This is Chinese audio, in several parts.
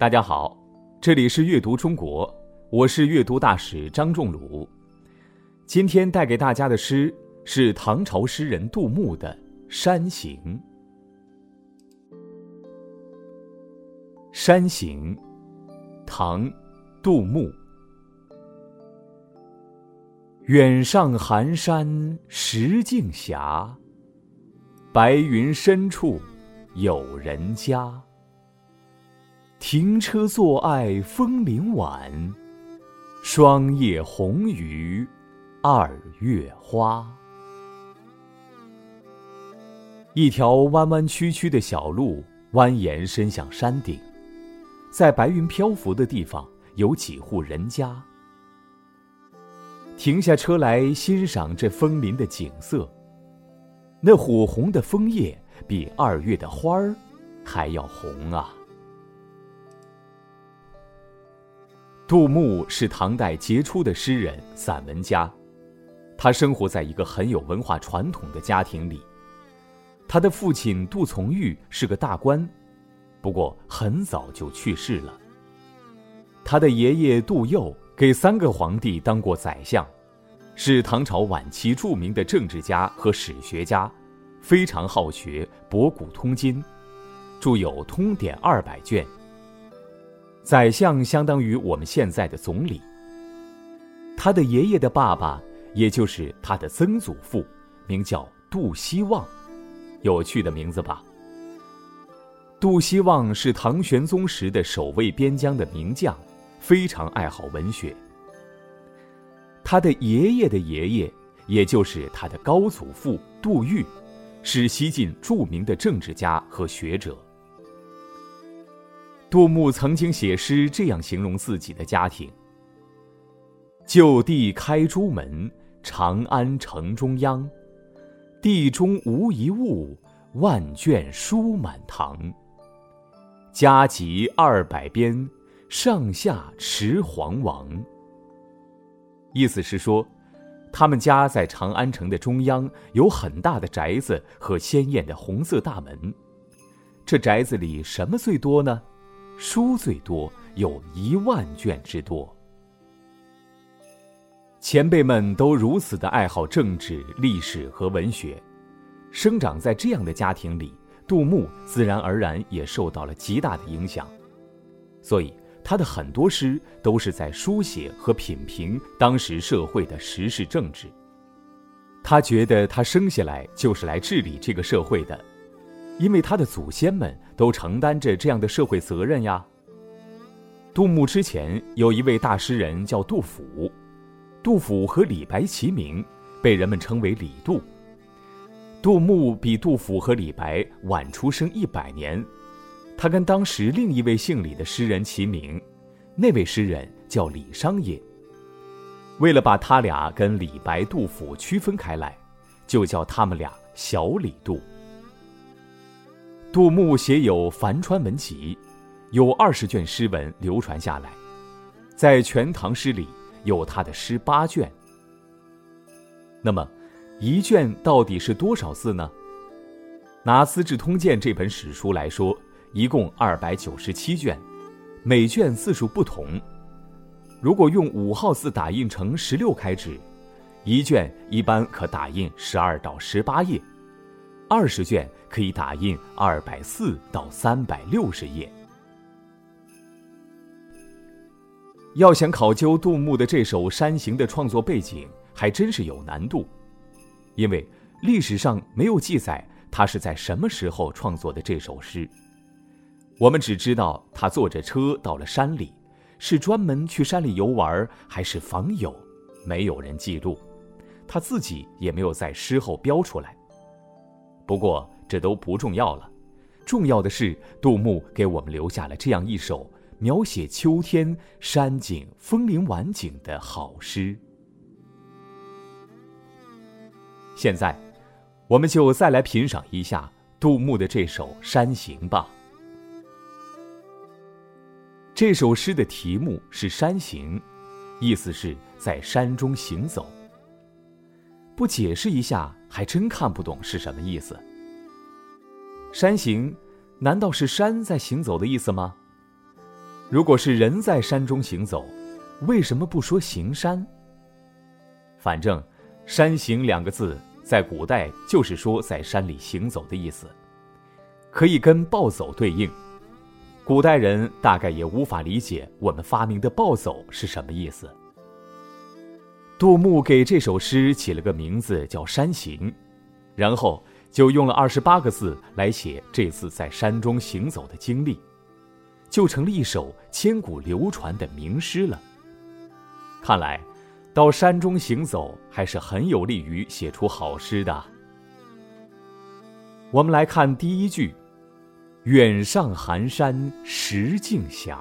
大家好，这里是阅读中国，我是阅读大使张仲鲁。今天带给大家的诗是唐朝诗人杜牧的《山行》。《山行》，唐·杜牧。远上寒山石径斜，白云深处有人家。停车坐爱枫林晚，霜叶红于二月花。一条弯弯曲曲的小路蜿蜒伸向山顶，在白云漂浮的地方有几户人家。停下车来欣赏这枫林的景色。那火红的枫叶比二月的花儿还要红啊！杜牧是唐代杰出的诗人、散文家，他生活在一个很有文化传统的家庭里。他的父亲杜从玉是个大官，不过很早就去世了。他的爷爷杜佑给三个皇帝当过宰相，是唐朝晚期著名的政治家和史学家，非常好学，博古通今，著有《通典》二百卷。宰相相当于我们现在的总理。他的爷爷的爸爸，也就是他的曾祖父，名叫杜希望，有趣的名字吧？杜希望是唐玄宗时的守卫边疆的名将，非常爱好文学。他的爷爷的爷爷，也就是他的高祖父杜预，是西晋著名的政治家和学者。杜牧曾经写诗这样形容自己的家庭：“就地开朱门，长安城中央，地中无一物，万卷书满堂。家集二百编，上下持黄王。”意思是说，他们家在长安城的中央有很大的宅子和鲜艳的红色大门。这宅子里什么最多呢？书最多有一万卷之多。前辈们都如此的爱好政治、历史和文学，生长在这样的家庭里，杜牧自然而然也受到了极大的影响，所以他的很多诗都是在书写和品评当时社会的时事政治。他觉得他生下来就是来治理这个社会的。因为他的祖先们都承担着这样的社会责任呀。杜牧之前有一位大诗人叫杜甫，杜甫和李白齐名，被人们称为李杜。杜牧比杜甫和李白晚出生一百年，他跟当时另一位姓李的诗人齐名，那位诗人叫李商隐。为了把他俩跟李白、杜甫区分开来，就叫他们俩小李杜。杜牧写有《樊川文集》，有二十卷诗文流传下来，在《全唐诗》里有他的诗八卷。那么，一卷到底是多少字呢？拿《资治通鉴》这本史书来说，一共二百九十七卷，每卷字数不同。如果用五号字打印成十六开纸，一卷一般可打印十二到十八页。二十卷可以打印二百四到三百六十页。要想考究杜牧的这首《山行》的创作背景，还真是有难度，因为历史上没有记载他是在什么时候创作的这首诗。我们只知道他坐着车到了山里，是专门去山里游玩，还是访友，没有人记录，他自己也没有在诗后标出来。不过这都不重要了，重要的是杜牧给我们留下了这样一首描写秋天山景枫林晚景的好诗。现在，我们就再来品赏一下杜牧的这首《山行》吧。这首诗的题目是《山行》，意思是在山中行走。不解释一下，还真看不懂是什么意思。山行，难道是山在行走的意思吗？如果是人在山中行走，为什么不说行山？反正“山行”两个字在古代就是说在山里行走的意思，可以跟暴走对应。古代人大概也无法理解我们发明的暴走是什么意思。杜牧给这首诗起了个名字叫《山行》，然后就用了二十八个字来写这次在山中行走的经历。就成了一首千古流传的名诗了。看来，到山中行走还是很有利于写出好诗的。我们来看第一句：“远上寒山石径斜。”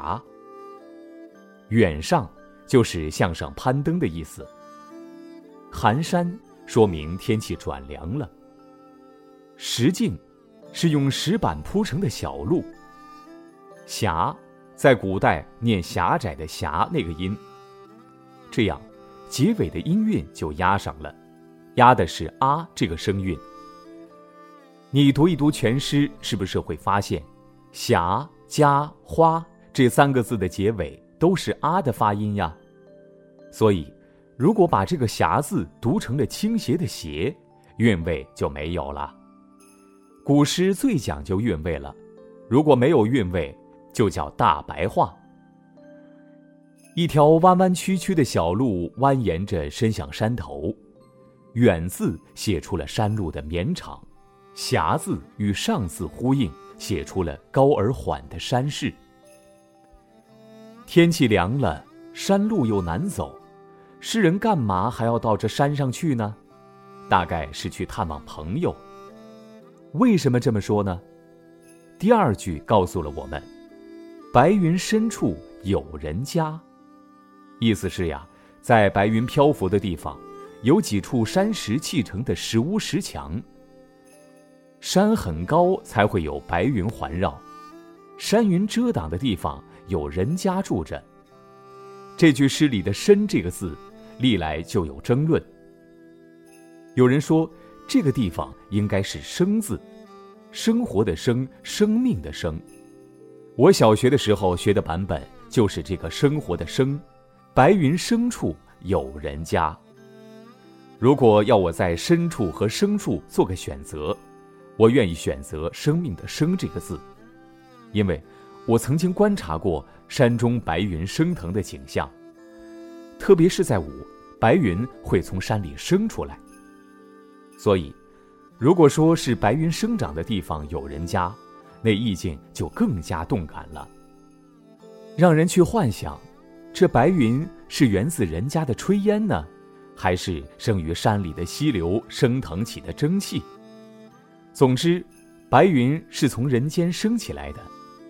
远上就是向上攀登的意思。寒山说明天气转凉了。石径是用石板铺成的小路。狭，在古代念狭窄的狭那个音，这样，结尾的音韵就压上了，压的是啊这个声韵。你读一读全诗，是不是会发现，狭加花这三个字的结尾都是啊的发音呀？所以，如果把这个狭字读成了倾斜的斜，韵味就没有了。古诗最讲究韵味了，如果没有韵味。就叫大白话。一条弯弯曲曲的小路蜿蜒着伸向山头，远字写出了山路的绵长，狭字与上字呼应，写出了高而缓的山势。天气凉了，山路又难走，诗人干嘛还要到这山上去呢？大概是去探望朋友。为什么这么说呢？第二句告诉了我们。白云深处有人家，意思是呀，在白云漂浮的地方，有几处山石砌成的石屋石墙。山很高，才会有白云环绕，山云遮挡的地方有人家住着。这句诗里的“深”这个字，历来就有争论。有人说，这个地方应该是“生”字，生活的“生”，生命的“生”。我小学的时候学的版本就是这个生活的生，白云深处有人家。如果要我在深处和生处做个选择，我愿意选择生命的生这个字，因为我曾经观察过山中白云升腾的景象，特别是在午，白云会从山里升出来。所以，如果说是白云生长的地方有人家。那意境就更加动感了，让人去幻想，这白云是源自人家的炊烟呢，还是生于山里的溪流升腾起的蒸汽？总之，白云是从人间升起来的，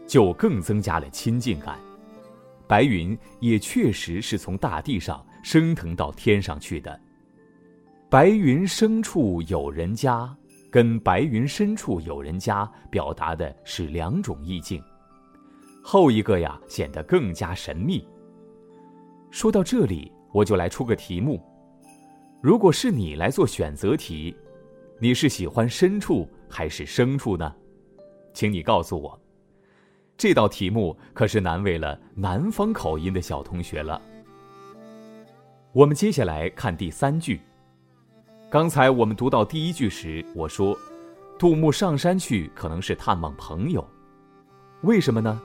就更增加了亲近感。白云也确实是从大地上升腾到天上去的。白云深处有人家。跟“白云深处有人家”表达的是两种意境，后一个呀显得更加神秘。说到这里，我就来出个题目：如果是你来做选择题，你是喜欢深处还是生处呢？请你告诉我。这道题目可是难为了南方口音的小同学了。我们接下来看第三句。刚才我们读到第一句时，我说，杜牧上山去可能是探望朋友，为什么呢？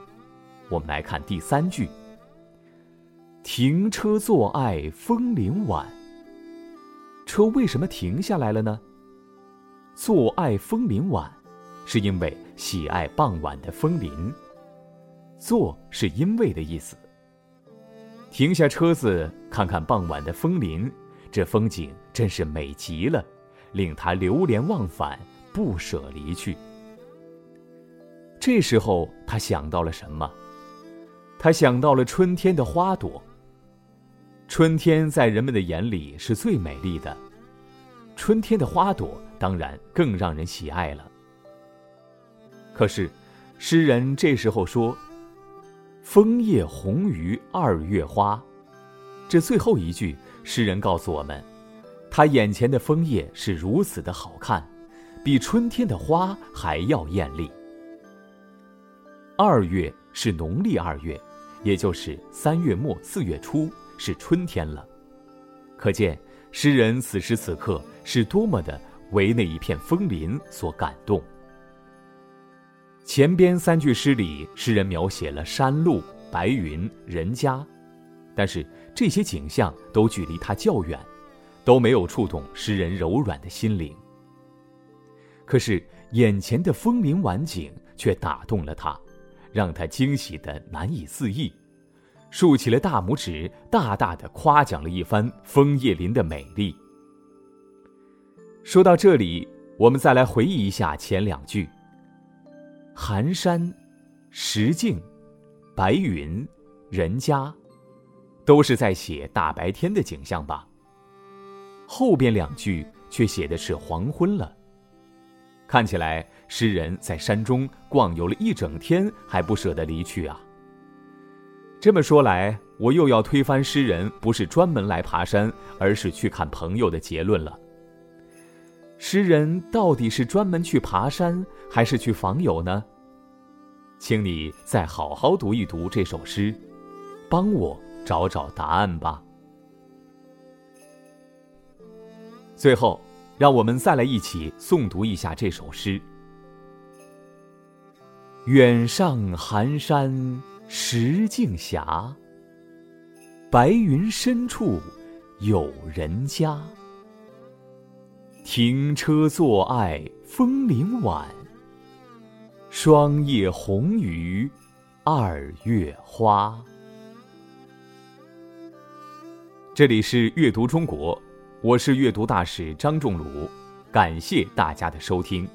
我们来看第三句：“停车坐爱枫林晚。”车为什么停下来了呢？坐爱枫林晚，是因为喜爱傍晚的枫林。坐是因为的意思。停下车子，看看傍晚的枫林。这风景真是美极了，令他流连忘返，不舍离去。这时候，他想到了什么？他想到了春天的花朵。春天在人们的眼里是最美丽的，春天的花朵当然更让人喜爱了。可是，诗人这时候说：“枫叶红于二月花。”这最后一句。诗人告诉我们，他眼前的枫叶是如此的好看，比春天的花还要艳丽。二月是农历二月，也就是三月末四月初，是春天了。可见诗人此时此刻是多么的为那一片枫林所感动。前边三句诗里，诗人描写了山路、白云、人家，但是这些景象都距离他较远，都没有触动诗人柔软的心灵。可是眼前的枫林晚景却打动了他。让他惊喜的难以自抑，竖起了大拇指，大大的夸奖了一番枫叶林的美丽。说到这里，我们再来回忆一下前两句：寒山、石径、白云、人家，都是在写大白天的景象吧？后边两句却写的是黄昏了。看起来，诗人在山中逛游了一整天，还不舍得离去啊。这么说来，我又要推翻诗人不是专门来爬山，而是去看朋友的结论了。诗人到底是专门去爬山，还是去访友呢？请你再好好读一读这首诗，帮我找找答案吧。最后。让我们再来一起诵读一下这首诗：远上寒山石径斜，白云深处有人家。停车坐爱枫林晚，霜叶红于二月花。这里是阅读中国。我是阅读大使张仲鲁，感谢大家的收听。